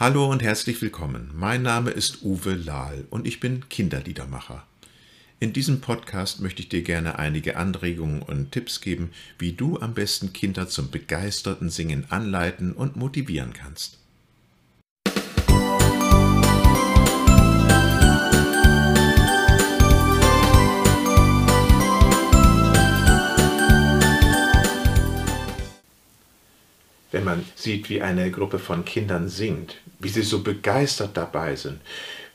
Hallo und herzlich willkommen. Mein Name ist Uwe Lahl und ich bin Kinderliedermacher. In diesem Podcast möchte ich dir gerne einige Anregungen und Tipps geben, wie du am besten Kinder zum begeisterten Singen anleiten und motivieren kannst. Wenn man sieht, wie eine Gruppe von Kindern singt, wie sie so begeistert dabei sind,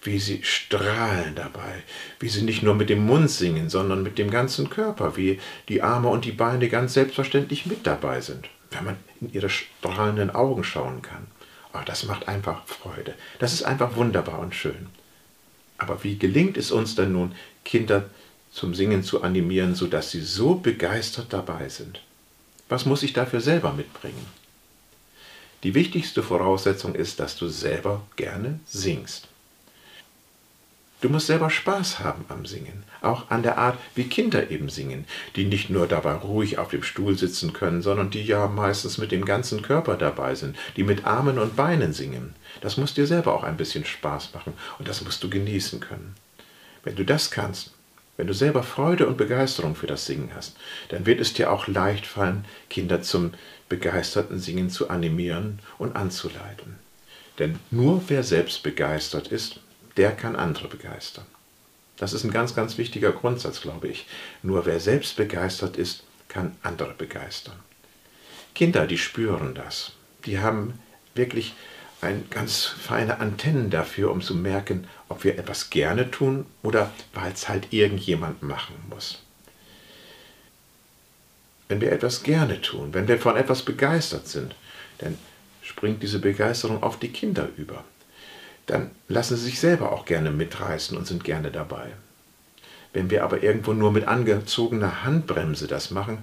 wie sie strahlen dabei, wie sie nicht nur mit dem Mund singen, sondern mit dem ganzen Körper, wie die Arme und die Beine ganz selbstverständlich mit dabei sind, wenn man in ihre strahlenden Augen schauen kann. Oh, das macht einfach Freude. Das ist einfach wunderbar und schön. Aber wie gelingt es uns denn nun, Kinder zum Singen zu animieren, sodass sie so begeistert dabei sind? Was muss ich dafür selber mitbringen? Die wichtigste Voraussetzung ist, dass du selber gerne singst. Du musst selber Spaß haben am Singen, auch an der Art, wie Kinder eben singen, die nicht nur dabei ruhig auf dem Stuhl sitzen können, sondern die ja meistens mit dem ganzen Körper dabei sind, die mit Armen und Beinen singen. Das muss dir selber auch ein bisschen Spaß machen und das musst du genießen können. Wenn du das kannst, wenn du selber Freude und Begeisterung für das Singen hast, dann wird es dir auch leicht fallen, Kinder zum begeisterten Singen zu animieren und anzuleiten. Denn nur wer selbst begeistert ist, der kann andere begeistern. Das ist ein ganz, ganz wichtiger Grundsatz, glaube ich. Nur wer selbst begeistert ist, kann andere begeistern. Kinder, die spüren das. Die haben wirklich ein ganz feine Antennen dafür, um zu merken, ob wir etwas gerne tun oder weil es halt irgendjemand machen muss. Wenn wir etwas gerne tun, wenn wir von etwas begeistert sind, dann springt diese Begeisterung auf die Kinder über. Dann lassen sie sich selber auch gerne mitreißen und sind gerne dabei. Wenn wir aber irgendwo nur mit angezogener Handbremse das machen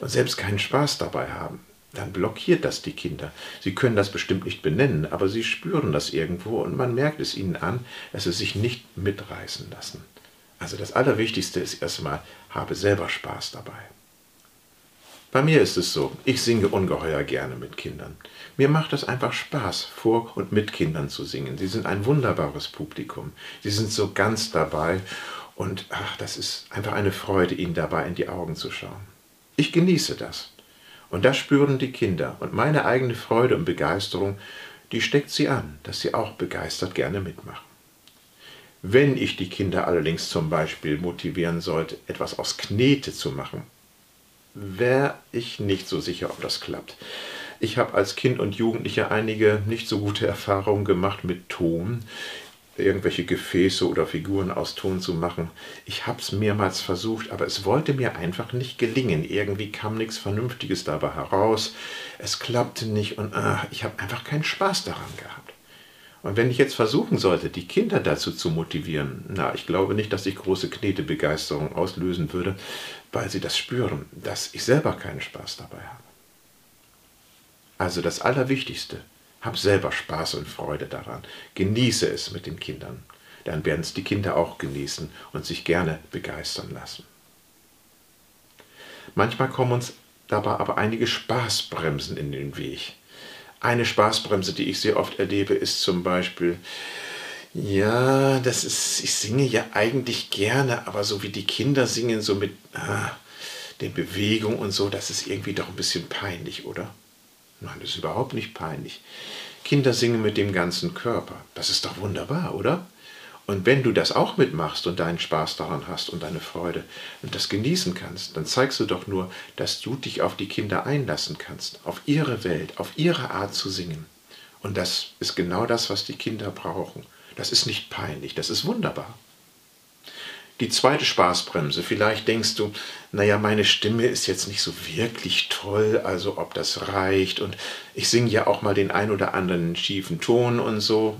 und selbst keinen Spaß dabei haben, dann blockiert das die Kinder. Sie können das bestimmt nicht benennen, aber sie spüren das irgendwo und man merkt es ihnen an, dass sie sich nicht mitreißen lassen. Also das Allerwichtigste ist erstmal, habe selber Spaß dabei. Bei mir ist es so, ich singe ungeheuer gerne mit Kindern. Mir macht es einfach Spaß, vor und mit Kindern zu singen. Sie sind ein wunderbares Publikum. Sie sind so ganz dabei und ach, das ist einfach eine Freude, ihnen dabei in die Augen zu schauen. Ich genieße das. Und das spüren die Kinder. Und meine eigene Freude und Begeisterung, die steckt sie an, dass sie auch begeistert gerne mitmachen. Wenn ich die Kinder allerdings zum Beispiel motivieren sollte, etwas aus Knete zu machen, wäre ich nicht so sicher, ob das klappt. Ich habe als Kind und Jugendlicher einige nicht so gute Erfahrungen gemacht mit Ton, irgendwelche Gefäße oder Figuren aus Ton zu machen. Ich habe es mehrmals versucht, aber es wollte mir einfach nicht gelingen. Irgendwie kam nichts Vernünftiges dabei heraus. Es klappte nicht und ach, ich habe einfach keinen Spaß daran gehabt. Und wenn ich jetzt versuchen sollte, die Kinder dazu zu motivieren, na, ich glaube nicht, dass ich große Knetebegeisterung auslösen würde, weil sie das spüren, dass ich selber keinen Spaß dabei habe. Also das Allerwichtigste, hab selber Spaß und Freude daran. Genieße es mit den Kindern. Dann werden es die Kinder auch genießen und sich gerne begeistern lassen. Manchmal kommen uns dabei aber einige Spaßbremsen in den Weg. Eine Spaßbremse, die ich sehr oft erlebe, ist zum Beispiel, ja, das ist, ich singe ja eigentlich gerne, aber so wie die Kinder singen, so mit ah, den Bewegungen und so, das ist irgendwie doch ein bisschen peinlich, oder? Nein, das ist überhaupt nicht peinlich. Kinder singen mit dem ganzen Körper. Das ist doch wunderbar, oder? Und wenn du das auch mitmachst und deinen Spaß daran hast und deine Freude und das genießen kannst, dann zeigst du doch nur, dass du dich auf die Kinder einlassen kannst, auf ihre Welt, auf ihre Art zu singen. Und das ist genau das, was die Kinder brauchen. Das ist nicht peinlich, das ist wunderbar. Die zweite Spaßbremse, vielleicht denkst du, naja, meine Stimme ist jetzt nicht so wirklich toll, also ob das reicht und ich singe ja auch mal den ein oder anderen schiefen Ton und so.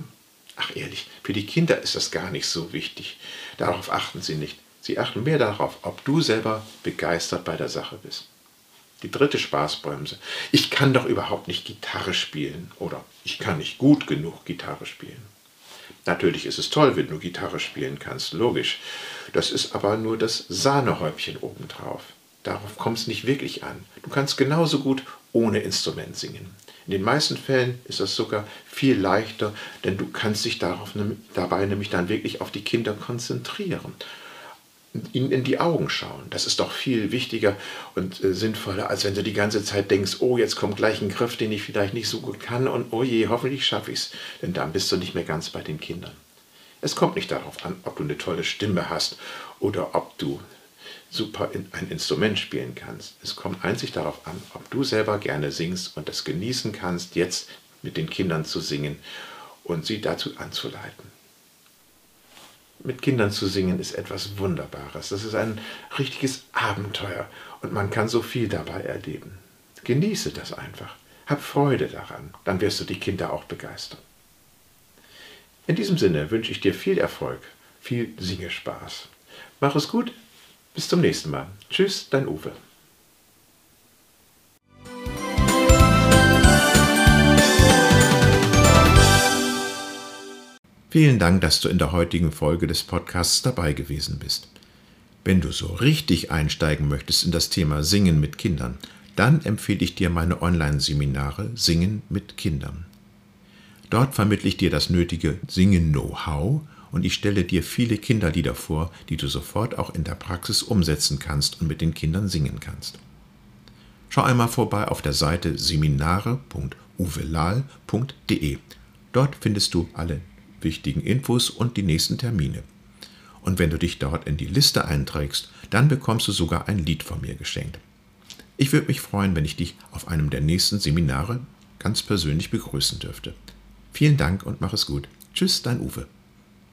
Ach ehrlich, für die Kinder ist das gar nicht so wichtig. Darauf achten sie nicht. Sie achten mehr darauf, ob du selber begeistert bei der Sache bist. Die dritte Spaßbremse. Ich kann doch überhaupt nicht Gitarre spielen oder ich kann nicht gut genug Gitarre spielen. Natürlich ist es toll, wenn du Gitarre spielen kannst, logisch. Das ist aber nur das Sahnehäubchen obendrauf. Darauf kommt es nicht wirklich an. Du kannst genauso gut ohne Instrument singen. In den meisten Fällen ist das sogar viel leichter, denn du kannst dich darauf, dabei nämlich dann wirklich auf die Kinder konzentrieren ihnen in die Augen schauen. Das ist doch viel wichtiger und äh, sinnvoller, als wenn du die ganze Zeit denkst, oh, jetzt kommt gleich ein Griff, den ich vielleicht nicht so gut kann und oh je, hoffentlich schaffe ich es. Denn dann bist du nicht mehr ganz bei den Kindern. Es kommt nicht darauf an, ob du eine tolle Stimme hast oder ob du super in ein Instrument spielen kannst. Es kommt einzig darauf an, ob du selber gerne singst und das genießen kannst, jetzt mit den Kindern zu singen und sie dazu anzuleiten. Mit Kindern zu singen ist etwas Wunderbares. Das ist ein richtiges Abenteuer und man kann so viel dabei erleben. Genieße das einfach. Hab Freude daran, dann wirst du die Kinder auch begeistern. In diesem Sinne wünsche ich dir viel Erfolg, viel Singespaß. Mach es gut, bis zum nächsten Mal. Tschüss, dein Uwe. Vielen Dank, dass du in der heutigen Folge des Podcasts dabei gewesen bist. Wenn du so richtig einsteigen möchtest in das Thema Singen mit Kindern, dann empfehle ich dir meine Online-Seminare Singen mit Kindern. Dort vermittle ich dir das nötige Singen-Know-how und ich stelle dir viele Kinderlieder vor, die du sofort auch in der Praxis umsetzen kannst und mit den Kindern singen kannst. Schau einmal vorbei auf der Seite seminare.uvelal.de. Dort findest du alle wichtigen Infos und die nächsten Termine. Und wenn du dich dort in die Liste einträgst, dann bekommst du sogar ein Lied von mir geschenkt. Ich würde mich freuen, wenn ich dich auf einem der nächsten Seminare ganz persönlich begrüßen dürfte. Vielen Dank und mach es gut. Tschüss, dein Uwe.